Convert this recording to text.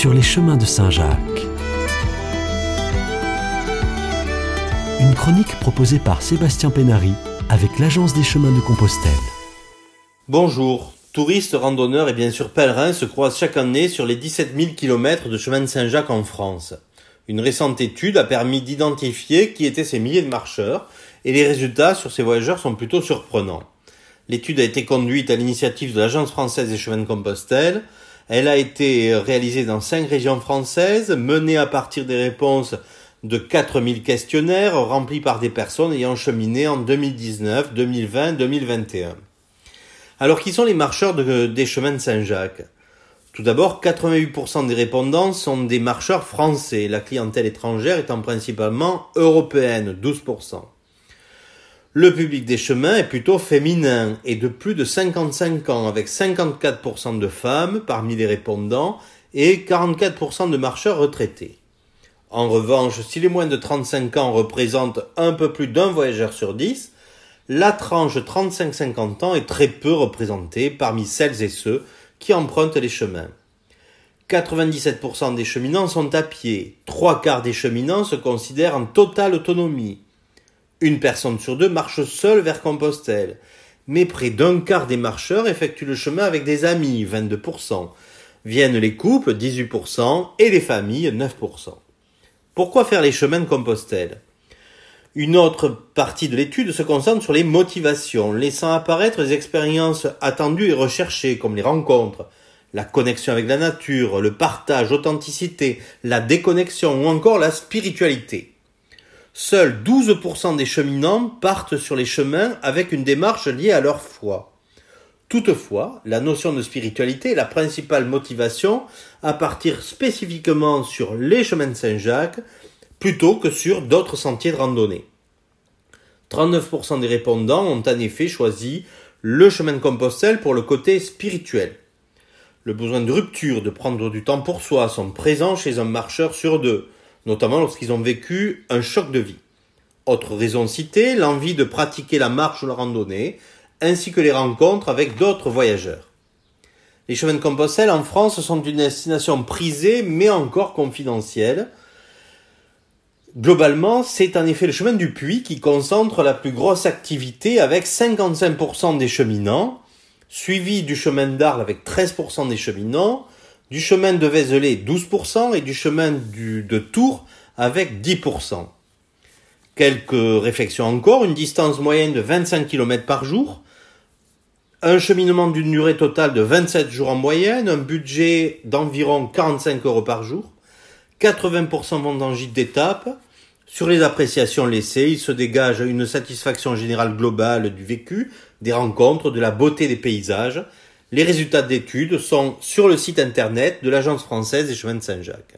sur les chemins de Saint-Jacques. Une chronique proposée par Sébastien Pénary avec l'Agence des chemins de Compostelle. Bonjour. Touristes, randonneurs et bien sûr pèlerins se croisent chaque année sur les 17 000 km de chemin de Saint-Jacques en France. Une récente étude a permis d'identifier qui étaient ces milliers de marcheurs et les résultats sur ces voyageurs sont plutôt surprenants. L'étude a été conduite à l'initiative de l'Agence française des chemins de Compostelle. Elle a été réalisée dans cinq régions françaises, menée à partir des réponses de 4000 questionnaires remplis par des personnes ayant cheminé en 2019, 2020, 2021. Alors qui sont les marcheurs des chemins de Saint-Jacques? Tout d'abord, 88% des répondants sont des marcheurs français, la clientèle étrangère étant principalement européenne, 12%. Le public des chemins est plutôt féminin et de plus de 55 ans, avec 54% de femmes parmi les répondants et 44% de marcheurs retraités. En revanche, si les moins de 35 ans représentent un peu plus d'un voyageur sur 10, la tranche 35-50 ans est très peu représentée parmi celles et ceux qui empruntent les chemins. 97% des cheminants sont à pied, trois quarts des cheminants se considèrent en totale autonomie, une personne sur deux marche seule vers Compostelle, mais près d'un quart des marcheurs effectuent le chemin avec des amis, 22%. Viennent les couples, 18%, et les familles, 9%. Pourquoi faire les chemins de Compostelle? Une autre partie de l'étude se concentre sur les motivations, laissant apparaître les expériences attendues et recherchées, comme les rencontres, la connexion avec la nature, le partage, l'authenticité, la déconnexion ou encore la spiritualité. Seuls 12% des cheminants partent sur les chemins avec une démarche liée à leur foi. Toutefois, la notion de spiritualité est la principale motivation à partir spécifiquement sur les chemins de Saint-Jacques plutôt que sur d'autres sentiers de randonnée. 39% des répondants ont en effet choisi le chemin de Compostelle pour le côté spirituel. Le besoin de rupture, de prendre du temps pour soi sont présents chez un marcheur sur deux notamment lorsqu'ils ont vécu un choc de vie. Autre raison citée, l'envie de pratiquer la marche ou la randonnée, ainsi que les rencontres avec d'autres voyageurs. Les chemins de Compostelle en France sont une destination prisée mais encore confidentielle. Globalement, c'est en effet le chemin du Puy qui concentre la plus grosse activité avec 55% des cheminants, suivi du chemin d'Arles avec 13% des cheminants, du chemin de Vézelay 12% et du chemin de Tours avec 10%. Quelques réflexions encore, une distance moyenne de 25 km par jour, un cheminement d'une durée totale de 27 jours en moyenne, un budget d'environ 45 euros par jour, 80% vont en gîte d'étape. Sur les appréciations laissées, il se dégage une satisfaction générale globale du vécu, des rencontres, de la beauté des paysages, les résultats d'études sont sur le site internet de l'Agence française des chemins de Saint-Jacques.